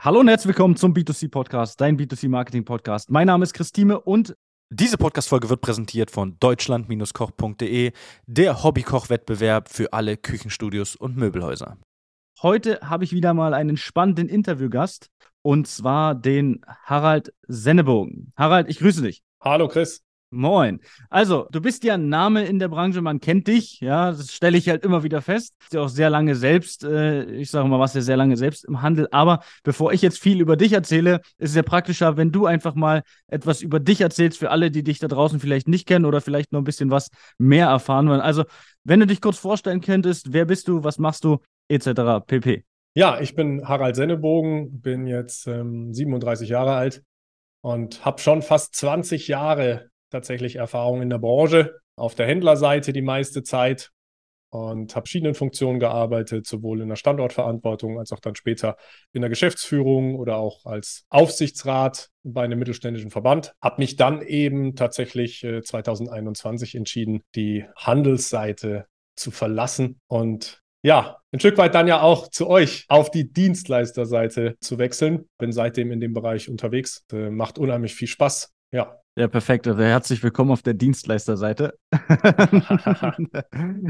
Hallo und herzlich willkommen zum B2C Podcast, dein B2C Marketing Podcast. Mein Name ist Christine und diese Podcast-Folge wird präsentiert von deutschland-koch.de, der Hobbykoch-Wettbewerb für alle Küchenstudios und Möbelhäuser. Heute habe ich wieder mal einen spannenden Interviewgast und zwar den Harald Sennebogen. Harald, ich grüße dich. Hallo Chris. Moin. Also, du bist ja ein Name in der Branche, man kennt dich, ja, das stelle ich halt immer wieder fest. Du bist ja auch sehr lange selbst, äh, ich sage mal, was ja sehr lange selbst im Handel. Aber bevor ich jetzt viel über dich erzähle, ist es ja praktischer, wenn du einfach mal etwas über dich erzählst für alle, die dich da draußen vielleicht nicht kennen oder vielleicht noch ein bisschen was mehr erfahren wollen. Also, wenn du dich kurz vorstellen könntest, wer bist du, was machst du, etc. pp. Ja, ich bin Harald Sennebogen, bin jetzt ähm, 37 Jahre alt und habe schon fast 20 Jahre tatsächlich Erfahrung in der Branche, auf der Händlerseite die meiste Zeit und habe verschiedenen Funktionen gearbeitet, sowohl in der Standortverantwortung als auch dann später in der Geschäftsführung oder auch als Aufsichtsrat bei einem mittelständischen Verband. Habe mich dann eben tatsächlich äh, 2021 entschieden, die Handelsseite zu verlassen und ja, ein Stück weit dann ja auch zu euch auf die Dienstleisterseite zu wechseln. Bin seitdem in dem Bereich unterwegs. Äh, macht unheimlich viel Spaß. Ja, ja, perfekt. Also herzlich willkommen auf der Dienstleisterseite.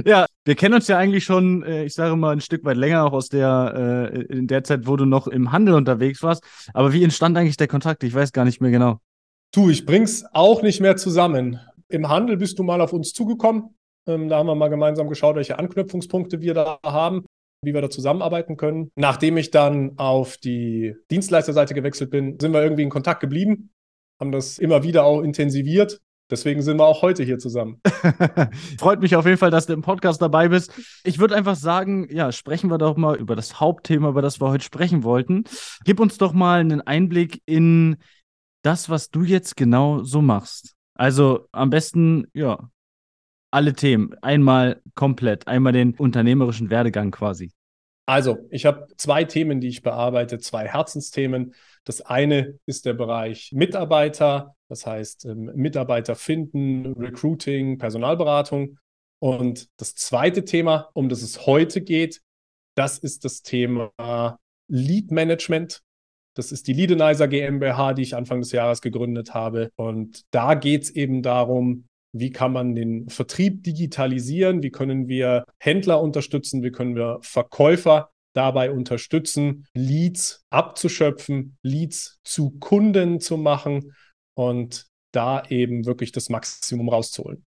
ja, wir kennen uns ja eigentlich schon, äh, ich sage mal, ein Stück weit länger, auch aus der, äh, in der Zeit, wo du noch im Handel unterwegs warst. Aber wie entstand eigentlich der Kontakt? Ich weiß gar nicht mehr genau. Du, ich bring's auch nicht mehr zusammen. Im Handel bist du mal auf uns zugekommen. Ähm, da haben wir mal gemeinsam geschaut, welche Anknüpfungspunkte wir da haben wie wir da zusammenarbeiten können. Nachdem ich dann auf die Dienstleisterseite gewechselt bin, sind wir irgendwie in Kontakt geblieben haben das immer wieder auch intensiviert. Deswegen sind wir auch heute hier zusammen. Freut mich auf jeden Fall, dass du im Podcast dabei bist. Ich würde einfach sagen, ja, sprechen wir doch mal über das Hauptthema, über das wir heute sprechen wollten. Gib uns doch mal einen Einblick in das, was du jetzt genau so machst. Also am besten, ja, alle Themen. Einmal komplett, einmal den unternehmerischen Werdegang quasi. Also, ich habe zwei Themen, die ich bearbeite, zwei Herzensthemen. Das eine ist der Bereich Mitarbeiter, das heißt ähm, Mitarbeiter finden, Recruiting, Personalberatung. Und das zweite Thema, um das es heute geht, das ist das Thema Lead Management. Das ist die Leadenizer GmbH, die ich Anfang des Jahres gegründet habe. Und da geht es eben darum, wie kann man den Vertrieb digitalisieren? Wie können wir Händler unterstützen? Wie können wir Verkäufer dabei unterstützen, Leads abzuschöpfen, Leads zu Kunden zu machen und da eben wirklich das Maximum rauszuholen?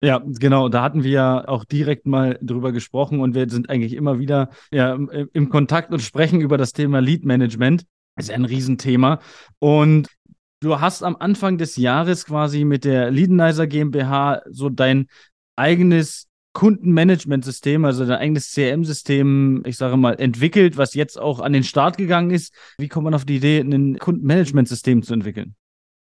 Ja, genau. Da hatten wir ja auch direkt mal drüber gesprochen und wir sind eigentlich immer wieder ja, im Kontakt und sprechen über das Thema Lead Management. Das ist ein Riesenthema. Und du hast am Anfang des Jahres quasi mit der Leadenizer GmbH so dein eigenes Kundenmanagementsystem, also dein eigenes CRM-System, ich sage mal, entwickelt, was jetzt auch an den Start gegangen ist. Wie kommt man auf die Idee, ein Kundenmanagementsystem zu entwickeln?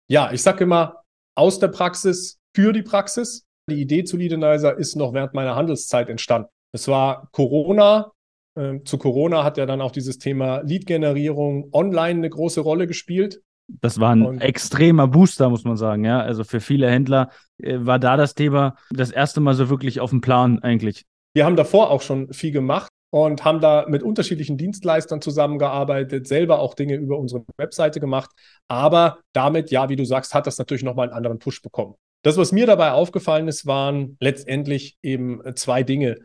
Ja, ich sage immer, aus der Praxis für die Praxis. Die Idee zu Leadenizer ist noch während meiner Handelszeit entstanden. Es war Corona. Ähm, zu Corona hat ja dann auch dieses Thema Lead-Generierung online eine große Rolle gespielt. Das war ein und extremer Booster, muss man sagen, ja. Also für viele Händler äh, war da das Thema das erste Mal so wirklich auf dem Plan eigentlich. Wir haben davor auch schon viel gemacht und haben da mit unterschiedlichen Dienstleistern zusammengearbeitet, selber auch Dinge über unsere Webseite gemacht. Aber damit, ja, wie du sagst, hat das natürlich nochmal einen anderen Push bekommen. Das, was mir dabei aufgefallen ist, waren letztendlich eben zwei Dinge.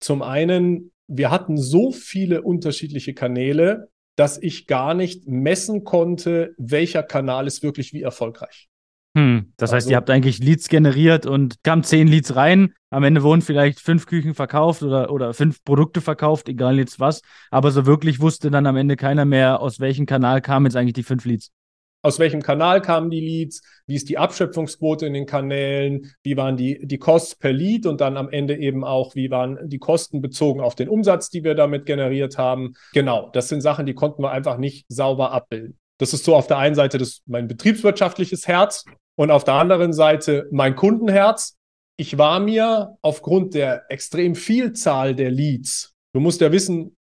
Zum einen, wir hatten so viele unterschiedliche Kanäle, dass ich gar nicht messen konnte, welcher Kanal ist wirklich wie erfolgreich. Hm, das heißt, ihr also habt eigentlich Leads generiert und kamen zehn Leads rein. Am Ende wurden vielleicht fünf Küchen verkauft oder, oder fünf Produkte verkauft, egal jetzt was. Aber so wirklich wusste dann am Ende keiner mehr, aus welchem Kanal kamen jetzt eigentlich die fünf Leads aus welchem Kanal kamen die Leads, wie ist die Abschöpfungsquote in den Kanälen, wie waren die, die Costs per Lead und dann am Ende eben auch, wie waren die Kosten bezogen auf den Umsatz, die wir damit generiert haben. Genau, das sind Sachen, die konnten wir einfach nicht sauber abbilden. Das ist so auf der einen Seite das, mein betriebswirtschaftliches Herz und auf der anderen Seite mein Kundenherz. Ich war mir aufgrund der extrem Vielzahl der Leads, du musst ja wissen,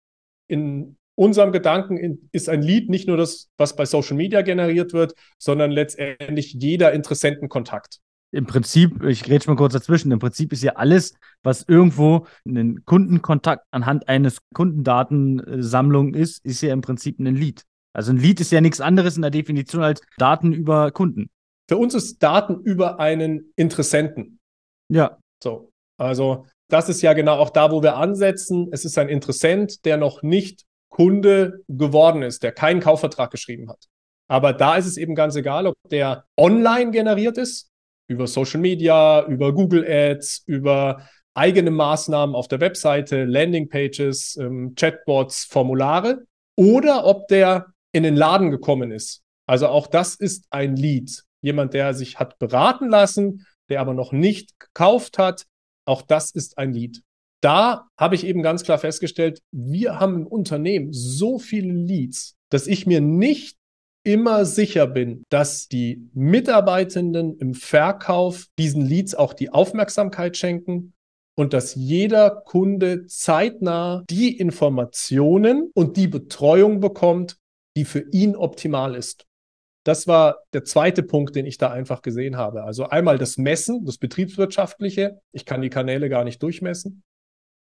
in unserem Gedanken ist ein Lead nicht nur das, was bei Social Media generiert wird, sondern letztendlich jeder Interessentenkontakt. Im Prinzip, ich rede mal kurz dazwischen, im Prinzip ist ja alles, was irgendwo ein Kundenkontakt anhand eines Kundendatensammlung ist, ist ja im Prinzip ein Lead. Also ein Lead ist ja nichts anderes in der Definition als Daten über Kunden. Für uns ist Daten über einen Interessenten. Ja. So. Also das ist ja genau auch da, wo wir ansetzen. Es ist ein Interessent, der noch nicht Kunde geworden ist, der keinen Kaufvertrag geschrieben hat. Aber da ist es eben ganz egal, ob der online generiert ist, über Social Media, über Google Ads, über eigene Maßnahmen auf der Webseite, Landingpages, ähm, Chatbots, Formulare, oder ob der in den Laden gekommen ist. Also auch das ist ein Lead. Jemand, der sich hat beraten lassen, der aber noch nicht gekauft hat, auch das ist ein Lead. Da habe ich eben ganz klar festgestellt, wir haben im Unternehmen so viele Leads, dass ich mir nicht immer sicher bin, dass die Mitarbeitenden im Verkauf diesen Leads auch die Aufmerksamkeit schenken und dass jeder Kunde zeitnah die Informationen und die Betreuung bekommt, die für ihn optimal ist. Das war der zweite Punkt, den ich da einfach gesehen habe. Also einmal das Messen, das Betriebswirtschaftliche. Ich kann die Kanäle gar nicht durchmessen.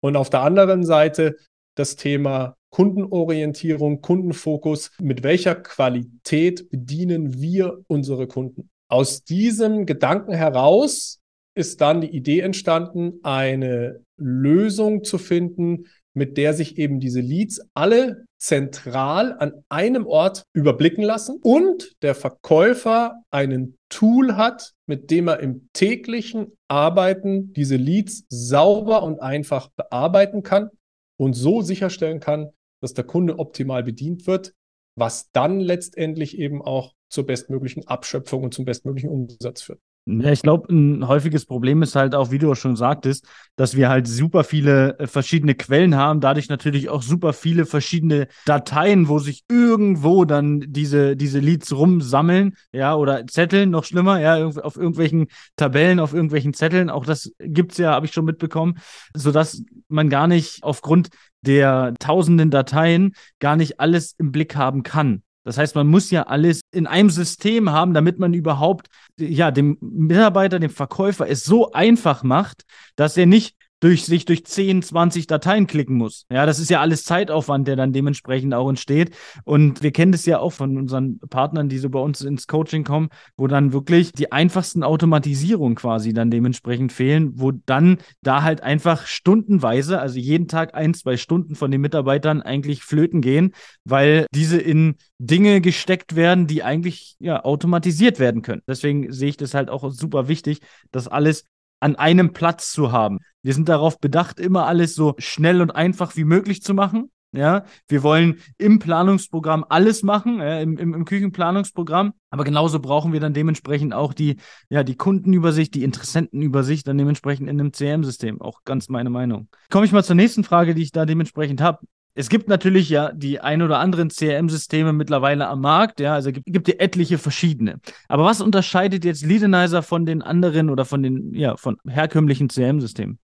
Und auf der anderen Seite das Thema Kundenorientierung, Kundenfokus. Mit welcher Qualität bedienen wir unsere Kunden? Aus diesem Gedanken heraus ist dann die Idee entstanden, eine Lösung zu finden, mit der sich eben diese Leads alle zentral an einem Ort überblicken lassen und der Verkäufer einen Tool hat, mit dem er im täglichen Arbeiten diese Leads sauber und einfach bearbeiten kann und so sicherstellen kann, dass der Kunde optimal bedient wird, was dann letztendlich eben auch zur bestmöglichen Abschöpfung und zum bestmöglichen Umsatz führt. Ich glaube, ein häufiges Problem ist halt auch, wie du auch schon sagtest, dass wir halt super viele äh, verschiedene Quellen haben, dadurch natürlich auch super viele verschiedene Dateien, wo sich irgendwo dann diese, diese Leads rumsammeln, ja, oder Zetteln, noch schlimmer, ja, auf irgendwelchen Tabellen, auf irgendwelchen Zetteln. Auch das gibt es ja, habe ich schon mitbekommen, sodass man gar nicht aufgrund der tausenden Dateien gar nicht alles im Blick haben kann. Das heißt, man muss ja alles in einem System haben, damit man überhaupt ja dem Mitarbeiter, dem Verkäufer es so einfach macht, dass er nicht durch sich durch 10, 20 Dateien klicken muss. Ja, das ist ja alles Zeitaufwand, der dann dementsprechend auch entsteht. Und wir kennen das ja auch von unseren Partnern, die so bei uns ins Coaching kommen, wo dann wirklich die einfachsten Automatisierungen quasi dann dementsprechend fehlen, wo dann da halt einfach stundenweise, also jeden Tag ein, zwei Stunden von den Mitarbeitern eigentlich flöten gehen, weil diese in Dinge gesteckt werden, die eigentlich ja automatisiert werden können. Deswegen sehe ich das halt auch super wichtig, dass alles an einem Platz zu haben. Wir sind darauf bedacht, immer alles so schnell und einfach wie möglich zu machen. Ja, wir wollen im Planungsprogramm alles machen, äh, im, im, im, Küchenplanungsprogramm. Aber genauso brauchen wir dann dementsprechend auch die, ja, die Kundenübersicht, die Interessentenübersicht dann dementsprechend in einem CM-System. Auch ganz meine Meinung. Komme ich mal zur nächsten Frage, die ich da dementsprechend habe. Es gibt natürlich ja die ein oder anderen CRM-Systeme mittlerweile am Markt, ja, also gibt, gibt ja etliche verschiedene. Aber was unterscheidet jetzt Leadenizer von den anderen oder von den, ja, von herkömmlichen CRM-Systemen?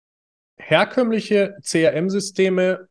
Herkömmliche CRM-Systeme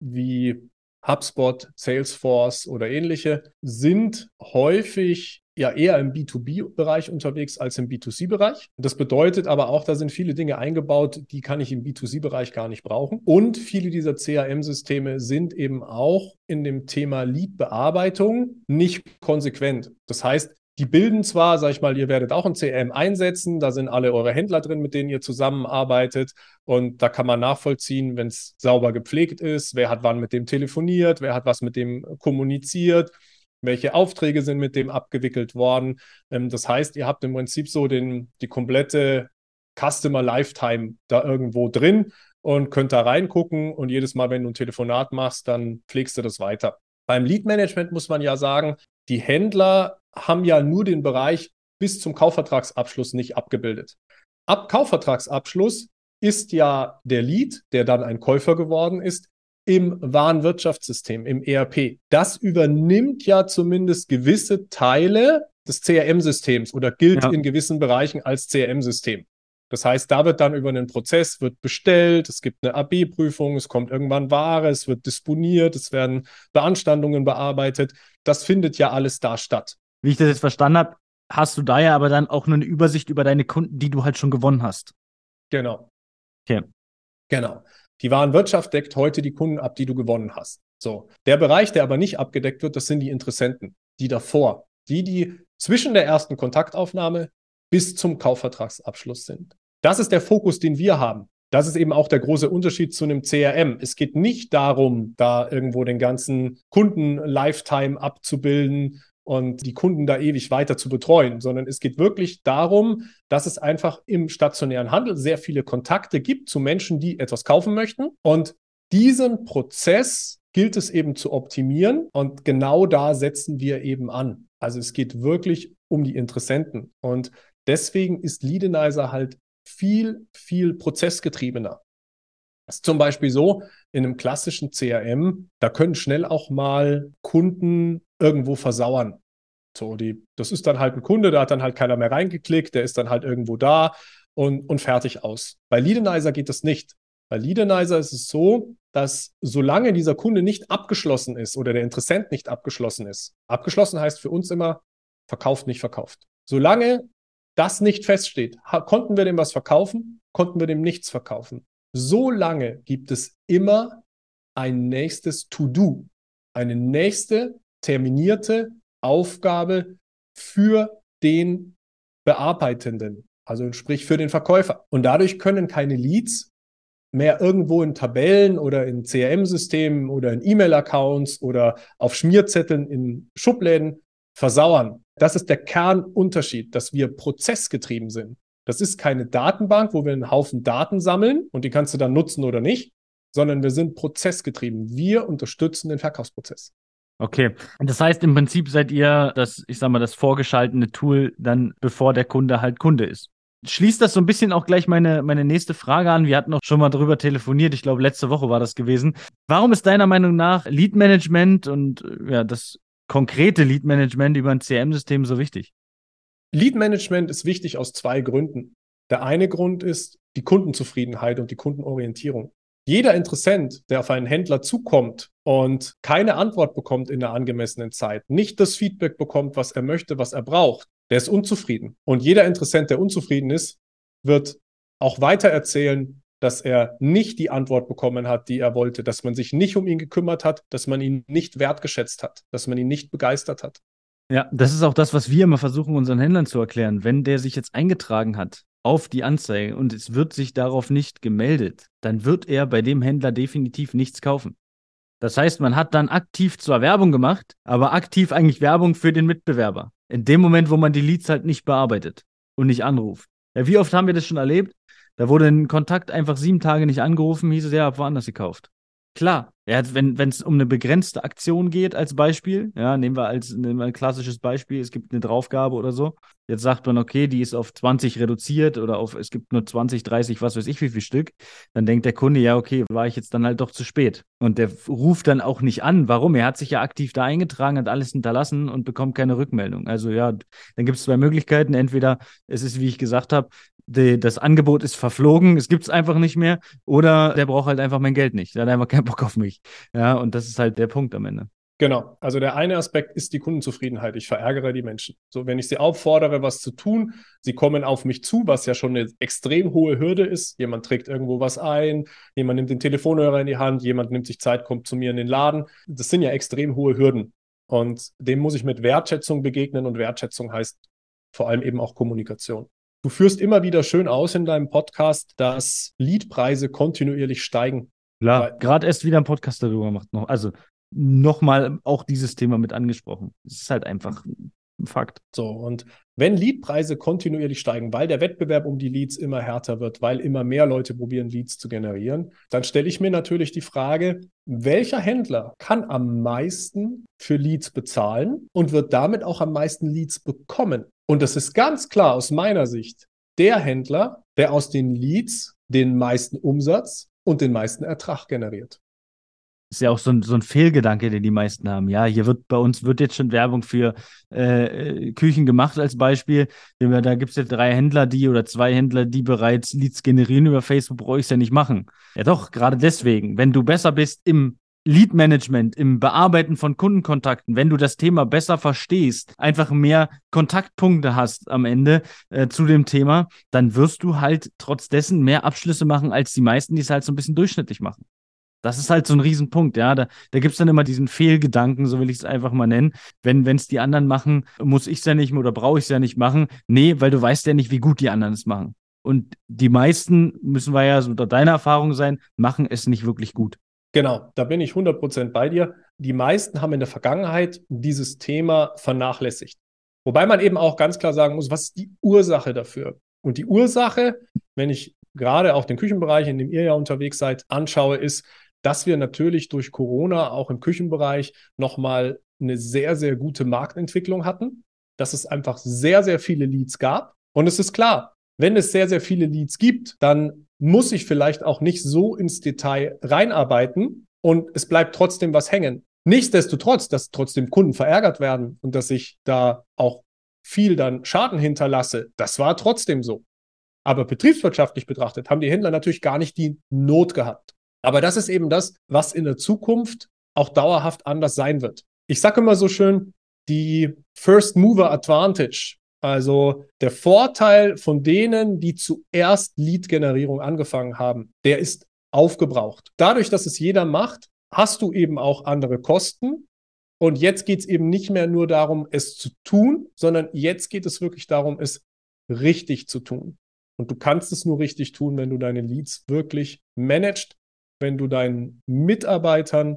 wie HubSpot, Salesforce oder ähnliche sind häufig ja eher im B2B-Bereich unterwegs als im B2C-Bereich. Das bedeutet aber auch, da sind viele Dinge eingebaut, die kann ich im B2C-Bereich gar nicht brauchen. Und viele dieser CRM-Systeme sind eben auch in dem Thema Lead-Bearbeitung nicht konsequent. Das heißt, die bilden zwar, sag ich mal, ihr werdet auch ein CRM einsetzen, da sind alle eure Händler drin, mit denen ihr zusammenarbeitet und da kann man nachvollziehen, wenn es sauber gepflegt ist, wer hat wann mit dem telefoniert, wer hat was mit dem kommuniziert, welche Aufträge sind mit dem abgewickelt worden. Ähm, das heißt, ihr habt im Prinzip so den, die komplette Customer Lifetime da irgendwo drin und könnt da reingucken und jedes Mal, wenn du ein Telefonat machst, dann pflegst du das weiter. Beim Lead Management muss man ja sagen, die Händler haben ja nur den Bereich bis zum Kaufvertragsabschluss nicht abgebildet. Ab Kaufvertragsabschluss ist ja der Lead, der dann ein Käufer geworden ist, im Warenwirtschaftssystem, im ERP. Das übernimmt ja zumindest gewisse Teile des CRM-Systems oder gilt ja. in gewissen Bereichen als CRM-System. Das heißt, da wird dann über einen Prozess wird bestellt, es gibt eine AB-Prüfung, es kommt irgendwann Ware, es wird disponiert, es werden Beanstandungen bearbeitet. Das findet ja alles da statt. Wie ich das jetzt verstanden habe, hast du da ja aber dann auch nur eine Übersicht über deine Kunden, die du halt schon gewonnen hast. Genau. Okay. Genau. Die Warenwirtschaft deckt heute die Kunden ab, die du gewonnen hast. So, der Bereich, der aber nicht abgedeckt wird, das sind die Interessenten, die davor, die, die zwischen der ersten Kontaktaufnahme bis zum Kaufvertragsabschluss sind. Das ist der Fokus, den wir haben. Das ist eben auch der große Unterschied zu einem CRM. Es geht nicht darum, da irgendwo den ganzen Kunden-Lifetime abzubilden und die Kunden da ewig weiter zu betreuen, sondern es geht wirklich darum, dass es einfach im stationären Handel sehr viele Kontakte gibt zu Menschen, die etwas kaufen möchten. Und diesen Prozess gilt es eben zu optimieren und genau da setzen wir eben an. Also es geht wirklich um die Interessenten und deswegen ist Leadenizer halt viel, viel prozessgetriebener. Das ist zum Beispiel so, in einem klassischen CRM, da können schnell auch mal Kunden irgendwo versauern. So, die, das ist dann halt ein Kunde, da hat dann halt keiner mehr reingeklickt, der ist dann halt irgendwo da und, und fertig aus. Bei Leadenizer geht das nicht. Bei Leadenizer ist es so, dass solange dieser Kunde nicht abgeschlossen ist oder der Interessent nicht abgeschlossen ist, abgeschlossen heißt für uns immer verkauft, nicht verkauft. Solange das nicht feststeht, konnten wir dem was verkaufen, konnten wir dem nichts verkaufen. Solange gibt es immer ein nächstes To-Do, eine nächste terminierte Aufgabe für den Bearbeitenden, also sprich für den Verkäufer. Und dadurch können keine Leads mehr irgendwo in Tabellen oder in CRM-Systemen oder in E-Mail-Accounts oder auf Schmierzetteln in Schubläden versauern. Das ist der Kernunterschied, dass wir prozessgetrieben sind. Das ist keine Datenbank, wo wir einen Haufen Daten sammeln und die kannst du dann nutzen oder nicht, sondern wir sind prozessgetrieben. Wir unterstützen den Verkaufsprozess. Okay. Das heißt, im Prinzip seid ihr das, ich sag mal, das vorgeschaltete Tool dann, bevor der Kunde halt Kunde ist schließt das so ein bisschen auch gleich meine, meine nächste Frage an. Wir hatten auch schon mal darüber telefoniert. Ich glaube, letzte Woche war das gewesen. Warum ist deiner Meinung nach Lead Management und ja, das konkrete Lead Management über ein CRM-System so wichtig? Lead Management ist wichtig aus zwei Gründen. Der eine Grund ist die Kundenzufriedenheit und die Kundenorientierung. Jeder Interessent, der auf einen Händler zukommt und keine Antwort bekommt in der angemessenen Zeit, nicht das Feedback bekommt, was er möchte, was er braucht, der ist unzufrieden. Und jeder Interessent, der unzufrieden ist, wird auch weiter erzählen, dass er nicht die Antwort bekommen hat, die er wollte, dass man sich nicht um ihn gekümmert hat, dass man ihn nicht wertgeschätzt hat, dass man ihn nicht begeistert hat. Ja, das ist auch das, was wir immer versuchen, unseren Händlern zu erklären. Wenn der sich jetzt eingetragen hat auf die Anzeige und es wird sich darauf nicht gemeldet, dann wird er bei dem Händler definitiv nichts kaufen. Das heißt, man hat dann aktiv zwar Werbung gemacht, aber aktiv eigentlich Werbung für den Mitbewerber. In dem Moment, wo man die Leads halt nicht bearbeitet und nicht anruft. Ja, wie oft haben wir das schon erlebt? Da wurde ein Kontakt einfach sieben Tage nicht angerufen, hieß es, ja, hab woanders gekauft. Klar, ja, wenn es um eine begrenzte Aktion geht als Beispiel, ja, nehmen wir als nehmen wir ein klassisches Beispiel, es gibt eine Draufgabe oder so. Jetzt sagt man, okay, die ist auf 20 reduziert oder auf, es gibt nur 20, 30, was weiß ich, wie viel Stück. Dann denkt der Kunde, ja, okay, war ich jetzt dann halt doch zu spät. Und der ruft dann auch nicht an. Warum? Er hat sich ja aktiv da eingetragen, hat alles hinterlassen und bekommt keine Rückmeldung. Also ja, dann gibt es zwei Möglichkeiten. Entweder es ist, wie ich gesagt habe, das Angebot ist verflogen, es gibt es einfach nicht mehr, oder der braucht halt einfach mein Geld nicht. Der hat einfach keinen Bock auf mich. Ja, und das ist halt der Punkt am Ende. Genau. Also der eine Aspekt ist die Kundenzufriedenheit. Ich verärgere die Menschen. So, wenn ich sie auffordere, was zu tun, sie kommen auf mich zu, was ja schon eine extrem hohe Hürde ist. Jemand trägt irgendwo was ein, jemand nimmt den Telefonhörer in die Hand, jemand nimmt sich Zeit, kommt zu mir in den Laden. Das sind ja extrem hohe Hürden. Und dem muss ich mit Wertschätzung begegnen und Wertschätzung heißt vor allem eben auch Kommunikation. Du führst immer wieder schön aus in deinem Podcast, dass Leadpreise kontinuierlich steigen. Klar, gerade erst wieder ein Podcast darüber gemacht. Noch. Also nochmal auch dieses Thema mit angesprochen. Es ist halt einfach ein Fakt. So, und wenn Leadpreise kontinuierlich steigen, weil der Wettbewerb um die Leads immer härter wird, weil immer mehr Leute probieren, Leads zu generieren, dann stelle ich mir natürlich die Frage, welcher Händler kann am meisten für Leads bezahlen und wird damit auch am meisten Leads bekommen? Und das ist ganz klar aus meiner Sicht der Händler, der aus den Leads den meisten Umsatz und den meisten Ertrag generiert. Ist ja auch so ein, so ein Fehlgedanke, den die meisten haben. Ja, hier wird bei uns wird jetzt schon Werbung für äh, Küchen gemacht als Beispiel. Da gibt es jetzt drei Händler, die oder zwei Händler, die bereits Leads generieren über Facebook, brauche ich es ja nicht machen. Ja doch, gerade deswegen. Wenn du besser bist im Lead-Management, im Bearbeiten von Kundenkontakten, wenn du das Thema besser verstehst, einfach mehr Kontaktpunkte hast am Ende äh, zu dem Thema, dann wirst du halt trotz dessen mehr Abschlüsse machen als die meisten, die es halt so ein bisschen durchschnittlich machen. Das ist halt so ein Riesenpunkt, ja. Da, da gibt es dann immer diesen Fehlgedanken, so will ich es einfach mal nennen. Wenn es die anderen machen, muss ich es ja nicht oder brauche ich es ja nicht machen. Nee, weil du weißt ja nicht, wie gut die anderen es machen. Und die meisten, müssen wir ja so unter deiner Erfahrung sein, machen es nicht wirklich gut. Genau, da bin ich 100% bei dir. Die meisten haben in der Vergangenheit dieses Thema vernachlässigt. Wobei man eben auch ganz klar sagen muss, was ist die Ursache dafür? Und die Ursache, wenn ich gerade auch den Küchenbereich, in dem ihr ja unterwegs seid, anschaue, ist, dass wir natürlich durch Corona auch im Küchenbereich nochmal eine sehr, sehr gute Marktentwicklung hatten, dass es einfach sehr, sehr viele Leads gab. Und es ist klar, wenn es sehr, sehr viele Leads gibt, dann muss ich vielleicht auch nicht so ins Detail reinarbeiten und es bleibt trotzdem was hängen. Nichtsdestotrotz, dass trotzdem Kunden verärgert werden und dass ich da auch viel dann Schaden hinterlasse, das war trotzdem so. Aber betriebswirtschaftlich betrachtet haben die Händler natürlich gar nicht die Not gehabt. Aber das ist eben das, was in der Zukunft auch dauerhaft anders sein wird. Ich sage immer so schön, die First Mover Advantage, also der Vorteil von denen, die zuerst Lead-Generierung angefangen haben, der ist aufgebraucht. Dadurch, dass es jeder macht, hast du eben auch andere Kosten. Und jetzt geht es eben nicht mehr nur darum, es zu tun, sondern jetzt geht es wirklich darum, es richtig zu tun. Und du kannst es nur richtig tun, wenn du deine Leads wirklich managst, wenn du deinen Mitarbeitern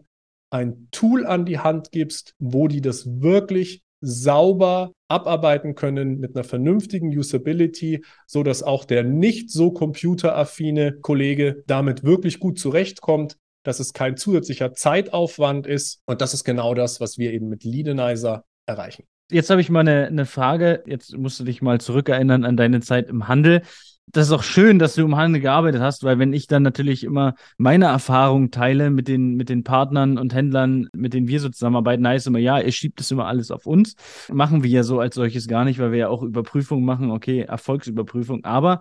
ein Tool an die Hand gibst, wo die das wirklich sauber abarbeiten können mit einer vernünftigen Usability, so dass auch der nicht so computeraffine Kollege damit wirklich gut zurechtkommt, dass es kein zusätzlicher Zeitaufwand ist und das ist genau das, was wir eben mit Leadenizer erreichen. Jetzt habe ich mal eine, eine Frage. Jetzt musst du dich mal zurückerinnern an deine Zeit im Handel das ist auch schön, dass du im Handel gearbeitet hast, weil wenn ich dann natürlich immer meine Erfahrungen teile mit den, mit den Partnern und Händlern, mit denen wir so zusammenarbeiten, heißt immer, ja, ihr schiebt das immer alles auf uns. Machen wir ja so als solches gar nicht, weil wir ja auch Überprüfungen machen, okay, Erfolgsüberprüfung. Aber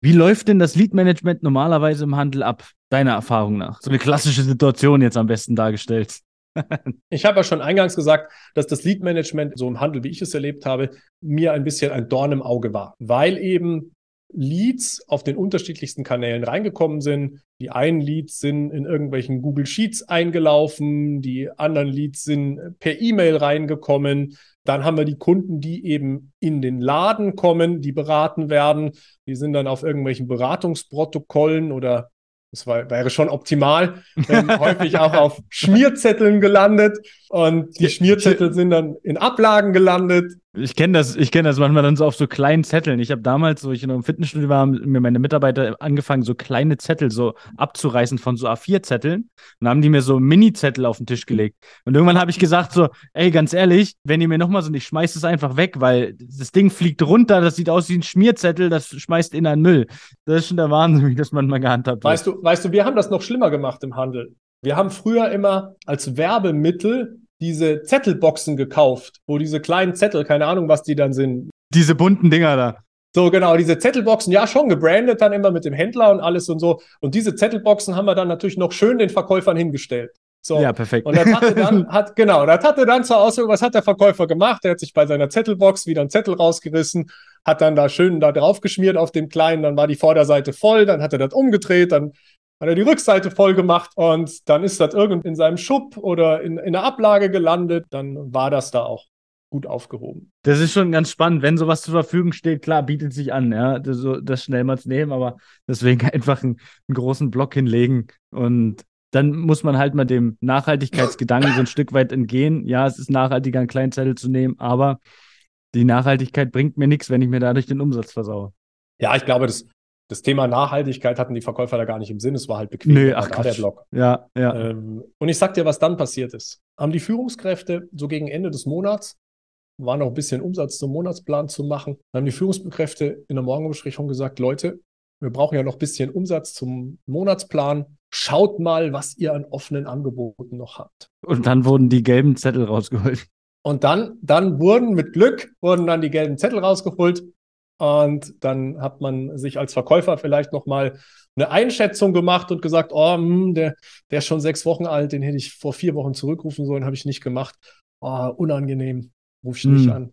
wie läuft denn das Lead-Management normalerweise im Handel ab, deiner Erfahrung nach? So eine klassische Situation jetzt am besten dargestellt. ich habe ja schon eingangs gesagt, dass das Lead-Management so im Handel, wie ich es erlebt habe, mir ein bisschen ein Dorn im Auge war, weil eben Leads auf den unterschiedlichsten Kanälen reingekommen sind. Die einen Leads sind in irgendwelchen Google Sheets eingelaufen, die anderen Leads sind per E-Mail reingekommen. Dann haben wir die Kunden, die eben in den Laden kommen, die beraten werden. Die sind dann auf irgendwelchen Beratungsprotokollen oder das war, wäre schon optimal, ähm, häufig auch auf Schmierzetteln gelandet und die Schmierzettel sind dann in Ablagen gelandet ich kenne das, ich kenne das manchmal dann so auf so kleinen Zetteln. Ich habe damals, wo ich in einem Fitnessstudio war, mir meine Mitarbeiter angefangen, so kleine Zettel so abzureißen von so A4-Zetteln. Dann haben die mir so Mini-Zettel auf den Tisch gelegt. Und irgendwann habe ich gesagt so, ey, ganz ehrlich, wenn ihr mir nochmal so nicht, schmeißt es einfach weg, weil das Ding fliegt runter, das sieht aus wie ein Schmierzettel, das schmeißt in einen Müll. Das ist schon der Wahnsinn, wie das manchmal gehandhabt wird. Weißt du, weißt du, wir haben das noch schlimmer gemacht im Handel. Wir haben früher immer als Werbemittel diese Zettelboxen gekauft, wo diese kleinen Zettel, keine Ahnung, was die dann sind. Diese bunten Dinger da. So, genau, diese Zettelboxen, ja, schon gebrandet dann immer mit dem Händler und alles und so. Und diese Zettelboxen haben wir dann natürlich noch schön den Verkäufern hingestellt. So. Ja, perfekt. Und das hatte dann, hat, genau, das hatte dann zur Auswirkung, was hat der Verkäufer gemacht? Er hat sich bei seiner Zettelbox wieder einen Zettel rausgerissen, hat dann da schön da drauf geschmiert auf dem kleinen, dann war die Vorderseite voll, dann hat er das umgedreht, dann hat er die Rückseite voll gemacht und dann ist das irgend in seinem Schub oder in, in der Ablage gelandet. Dann war das da auch gut aufgehoben. Das ist schon ganz spannend, wenn sowas zur Verfügung steht. Klar, bietet sich an, ja, das, das schnell mal zu nehmen, aber deswegen einfach einen, einen großen Block hinlegen und dann muss man halt mal dem Nachhaltigkeitsgedanken so ein Stück weit entgehen. Ja, es ist nachhaltiger, einen kleinen Zettel zu nehmen, aber die Nachhaltigkeit bringt mir nichts, wenn ich mir dadurch den Umsatz versaue. Ja, ich glaube, das das Thema Nachhaltigkeit hatten die Verkäufer da gar nicht im Sinn. Es war halt bequem. Nö, ach, da der Block. Ja, ja. Ähm, und ich sag dir, was dann passiert ist. Haben die Führungskräfte so gegen Ende des Monats, war noch ein bisschen Umsatz zum Monatsplan zu machen, haben die Führungskräfte in der Morgenbesprechung gesagt, Leute, wir brauchen ja noch ein bisschen Umsatz zum Monatsplan. Schaut mal, was ihr an offenen Angeboten noch habt. Und dann wurden die gelben Zettel rausgeholt. Und dann, dann wurden mit Glück, wurden dann die gelben Zettel rausgeholt und dann hat man sich als Verkäufer vielleicht nochmal eine Einschätzung gemacht und gesagt, oh, mh, hm, der, der ist schon sechs Wochen alt, den hätte ich vor vier Wochen zurückrufen sollen, habe ich nicht gemacht. Oh, unangenehm, rufe ich hm. nicht an.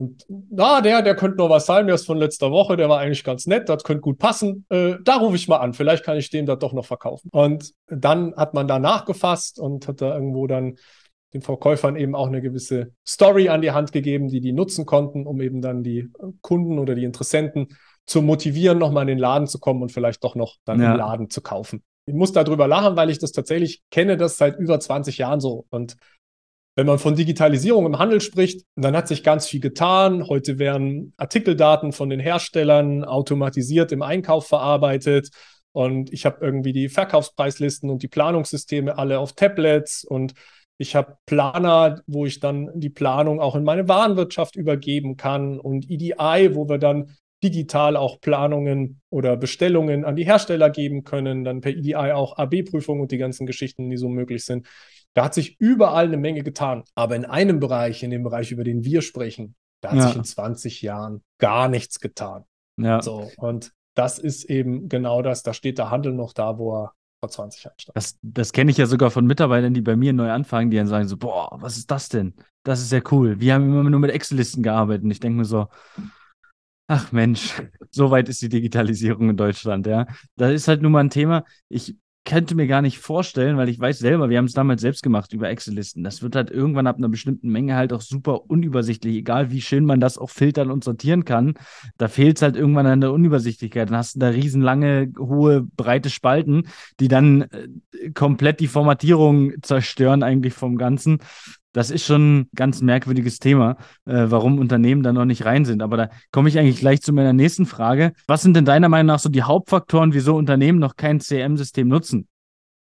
Und na, der, der könnte noch was sein, der ist von letzter Woche, der war eigentlich ganz nett, das könnte gut passen. Äh, da rufe ich mal an, vielleicht kann ich dem das doch noch verkaufen. Und dann hat man da nachgefasst und hat da irgendwo dann den Verkäufern eben auch eine gewisse Story an die Hand gegeben, die die nutzen konnten, um eben dann die Kunden oder die Interessenten zu motivieren, nochmal in den Laden zu kommen und vielleicht doch noch dann ja. im Laden zu kaufen. Ich muss darüber lachen, weil ich das tatsächlich kenne, das seit über 20 Jahren so. Und wenn man von Digitalisierung im Handel spricht, dann hat sich ganz viel getan. Heute werden Artikeldaten von den Herstellern automatisiert im Einkauf verarbeitet. Und ich habe irgendwie die Verkaufspreislisten und die Planungssysteme alle auf Tablets und ich habe Planer, wo ich dann die Planung auch in meine Warenwirtschaft übergeben kann und EDI, wo wir dann digital auch Planungen oder Bestellungen an die Hersteller geben können, dann per EDI auch AB-Prüfungen und die ganzen Geschichten, die so möglich sind. Da hat sich überall eine Menge getan. Aber in einem Bereich, in dem Bereich, über den wir sprechen, da hat ja. sich in 20 Jahren gar nichts getan. Ja. So, und das ist eben genau das. Da steht der Handel noch da, wo er vor 20 Jahren stand. Das, das kenne ich ja sogar von Mitarbeitern, die bei mir neu anfangen, die dann sagen so, boah, was ist das denn? Das ist ja cool. Wir haben immer nur mit Excel-Listen gearbeitet. Und ich denke mir so, ach Mensch, so weit ist die Digitalisierung in Deutschland, ja. Da ist halt nun mal ein Thema. Ich könnte mir gar nicht vorstellen, weil ich weiß selber, wir haben es damals selbst gemacht über Excel-Listen. Das wird halt irgendwann ab einer bestimmten Menge halt auch super unübersichtlich, egal wie schön man das auch filtern und sortieren kann. Da fehlt es halt irgendwann an der Unübersichtlichkeit. Dann hast du da riesenlange, hohe, breite Spalten, die dann äh, komplett die Formatierung zerstören eigentlich vom Ganzen. Das ist schon ein ganz merkwürdiges Thema, äh, warum Unternehmen da noch nicht rein sind. Aber da komme ich eigentlich gleich zu meiner nächsten Frage. Was sind denn deiner Meinung nach so die Hauptfaktoren, wieso Unternehmen noch kein CRM-System nutzen?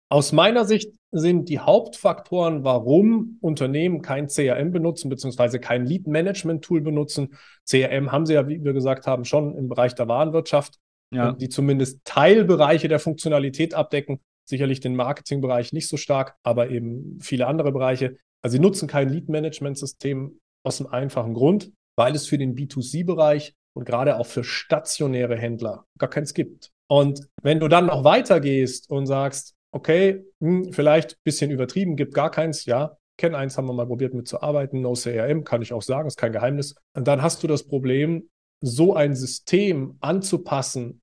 Aus meiner Sicht sind die Hauptfaktoren, warum Unternehmen kein CRM benutzen, beziehungsweise kein Lead-Management-Tool benutzen. CRM haben sie ja, wie wir gesagt haben, schon im Bereich der Warenwirtschaft, ja. die zumindest Teilbereiche der Funktionalität abdecken. Sicherlich den Marketingbereich nicht so stark, aber eben viele andere Bereiche. Also sie nutzen kein Lead-Management-System aus dem einfachen Grund, weil es für den B2C-Bereich und gerade auch für stationäre Händler gar keins gibt. Und wenn du dann noch weitergehst und sagst, okay, hm, vielleicht ein bisschen übertrieben, gibt gar keins, ja, kenne eins, haben wir mal probiert mitzuarbeiten, No CRM, kann ich auch sagen, ist kein Geheimnis. Und dann hast du das Problem, so ein System anzupassen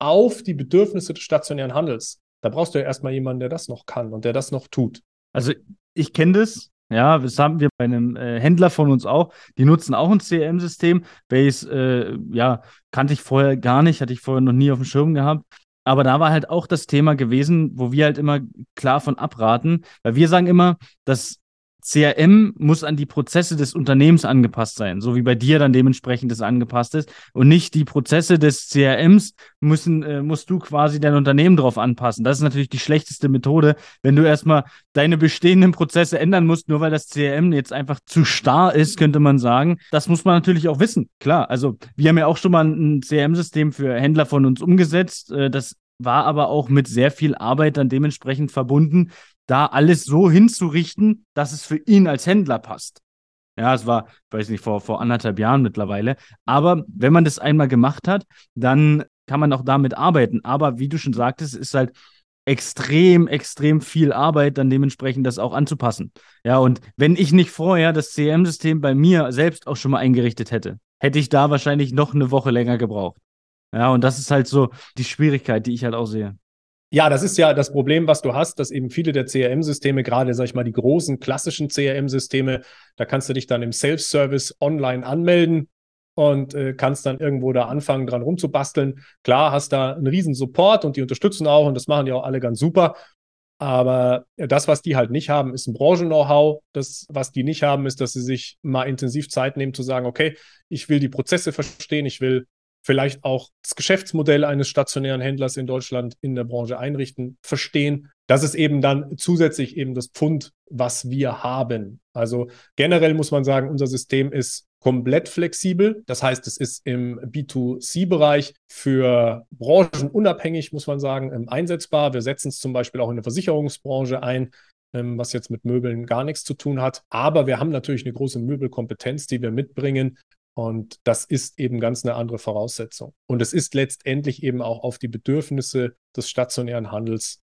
auf die Bedürfnisse des stationären Handels. Da brauchst du ja erstmal jemanden, der das noch kann und der das noch tut. Also ich kenne das, ja, das haben wir bei einem äh, Händler von uns auch. Die nutzen auch ein CRM-System. Base, äh, ja, kannte ich vorher gar nicht, hatte ich vorher noch nie auf dem Schirm gehabt. Aber da war halt auch das Thema gewesen, wo wir halt immer klar von abraten, weil wir sagen immer, dass CRM muss an die Prozesse des Unternehmens angepasst sein, so wie bei dir dann dementsprechend das angepasst ist. Und nicht die Prozesse des CRMs müssen, äh, musst du quasi dein Unternehmen drauf anpassen. Das ist natürlich die schlechteste Methode, wenn du erstmal deine bestehenden Prozesse ändern musst, nur weil das CRM jetzt einfach zu starr ist, könnte man sagen. Das muss man natürlich auch wissen. Klar, also wir haben ja auch schon mal ein CRM-System für Händler von uns umgesetzt. Äh, das war aber auch mit sehr viel Arbeit dann dementsprechend verbunden, da alles so hinzurichten, dass es für ihn als Händler passt. Ja, es war, weiß nicht, vor, vor anderthalb Jahren mittlerweile. Aber wenn man das einmal gemacht hat, dann kann man auch damit arbeiten. Aber wie du schon sagtest, ist halt extrem, extrem viel Arbeit, dann dementsprechend das auch anzupassen. Ja, und wenn ich nicht vorher das CRM-System bei mir selbst auch schon mal eingerichtet hätte, hätte ich da wahrscheinlich noch eine Woche länger gebraucht. Ja, und das ist halt so die Schwierigkeit, die ich halt auch sehe. Ja, das ist ja das Problem, was du hast, dass eben viele der CRM-Systeme, gerade, sag ich mal, die großen klassischen CRM-Systeme, da kannst du dich dann im Self-Service online anmelden und äh, kannst dann irgendwo da anfangen, dran rumzubasteln. Klar, hast da einen riesen Support und die unterstützen auch und das machen die auch alle ganz super. Aber das, was die halt nicht haben, ist ein Branchen-Know-how. Das, was die nicht haben, ist, dass sie sich mal intensiv Zeit nehmen zu sagen, okay, ich will die Prozesse verstehen, ich will vielleicht auch das Geschäftsmodell eines stationären Händlers in Deutschland in der Branche einrichten, verstehen. Das ist eben dann zusätzlich eben das Pfund, was wir haben. Also generell muss man sagen, unser System ist komplett flexibel. Das heißt, es ist im B2C-Bereich für Branchen unabhängig, muss man sagen, einsetzbar. Wir setzen es zum Beispiel auch in der Versicherungsbranche ein ähm, was jetzt mit Möbeln gar nichts zu tun hat. Aber wir haben natürlich eine große Möbelkompetenz, die wir mitbringen, und das ist eben ganz eine andere Voraussetzung. Und es ist letztendlich eben auch auf die Bedürfnisse des stationären Handels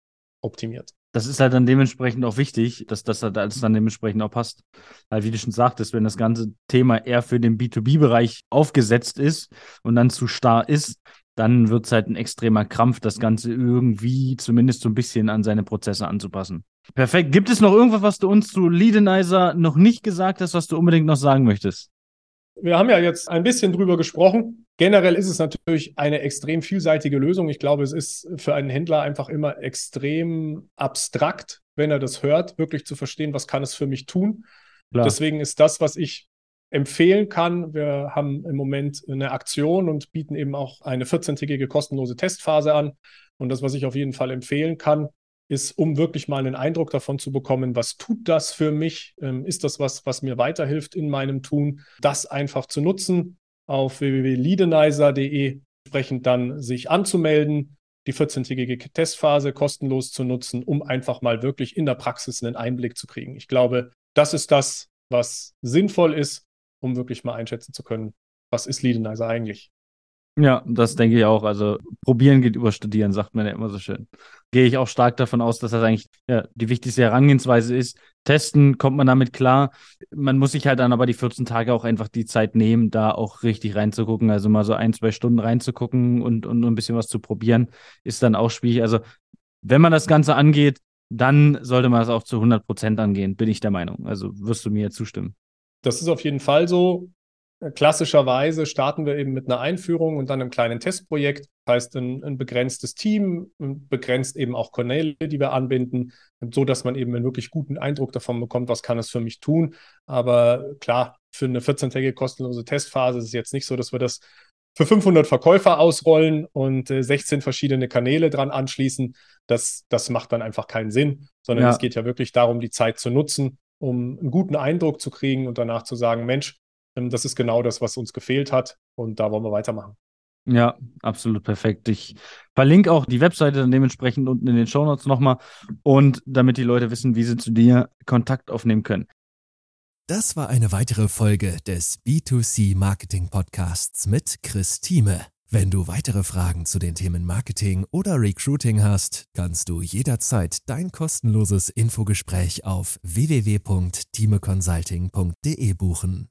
optimiert. das ist halt dann dementsprechend auch wichtig, dass das halt alles dann dementsprechend auch passt. Halt, wie du schon sagtest, wenn das ganze Thema eher für den B2B-Bereich aufgesetzt ist und dann zu starr ist, dann wird es halt ein extremer Krampf, das Ganze irgendwie zumindest so ein bisschen an seine Prozesse anzupassen. Perfekt. Gibt es noch irgendwas, was du uns zu Leadenizer noch nicht gesagt hast, was du unbedingt noch sagen möchtest? Wir haben ja jetzt ein bisschen drüber gesprochen. Generell ist es natürlich eine extrem vielseitige Lösung. Ich glaube, es ist für einen Händler einfach immer extrem abstrakt, wenn er das hört, wirklich zu verstehen, was kann es für mich tun. Klar. Deswegen ist das, was ich empfehlen kann. Wir haben im Moment eine Aktion und bieten eben auch eine 14-tägige kostenlose Testphase an. Und das, was ich auf jeden Fall empfehlen kann, ist, um wirklich mal einen Eindruck davon zu bekommen, was tut das für mich? Ähm, ist das was, was mir weiterhilft in meinem Tun? Das einfach zu nutzen auf www.leadenizer.de, entsprechend dann sich anzumelden, die 14-tägige Testphase kostenlos zu nutzen, um einfach mal wirklich in der Praxis einen Einblick zu kriegen. Ich glaube, das ist das, was sinnvoll ist, um wirklich mal einschätzen zu können, was ist Leadenizer eigentlich. Ja, das denke ich auch. Also probieren geht über studieren, sagt man ja immer so schön. Gehe ich auch stark davon aus, dass das eigentlich ja, die wichtigste Herangehensweise ist. Testen kommt man damit klar. Man muss sich halt dann aber die 14 Tage auch einfach die Zeit nehmen, da auch richtig reinzugucken. Also mal so ein, zwei Stunden reinzugucken und, und ein bisschen was zu probieren, ist dann auch schwierig. Also wenn man das Ganze angeht, dann sollte man es auch zu 100 Prozent angehen, bin ich der Meinung. Also wirst du mir zustimmen. Das ist auf jeden Fall so. Klassischerweise starten wir eben mit einer Einführung und dann einem kleinen Testprojekt. Das heißt, ein, ein begrenztes Team, begrenzt eben auch Kanäle, die wir anbinden, so dass man eben einen wirklich guten Eindruck davon bekommt, was kann es für mich tun. Aber klar, für eine 14-tägige kostenlose Testphase ist es jetzt nicht so, dass wir das für 500 Verkäufer ausrollen und 16 verschiedene Kanäle dran anschließen. Das, das macht dann einfach keinen Sinn, sondern ja. es geht ja wirklich darum, die Zeit zu nutzen, um einen guten Eindruck zu kriegen und danach zu sagen, Mensch, das ist genau das, was uns gefehlt hat und da wollen wir weitermachen. Ja, absolut perfekt. Ich verlinke auch die Webseite dann dementsprechend unten in den Show Notes nochmal und damit die Leute wissen, wie sie zu dir Kontakt aufnehmen können. Das war eine weitere Folge des B2C Marketing Podcasts mit Chris Thieme. Wenn du weitere Fragen zu den Themen Marketing oder Recruiting hast, kannst du jederzeit dein kostenloses Infogespräch auf www.timeconsulting.de buchen.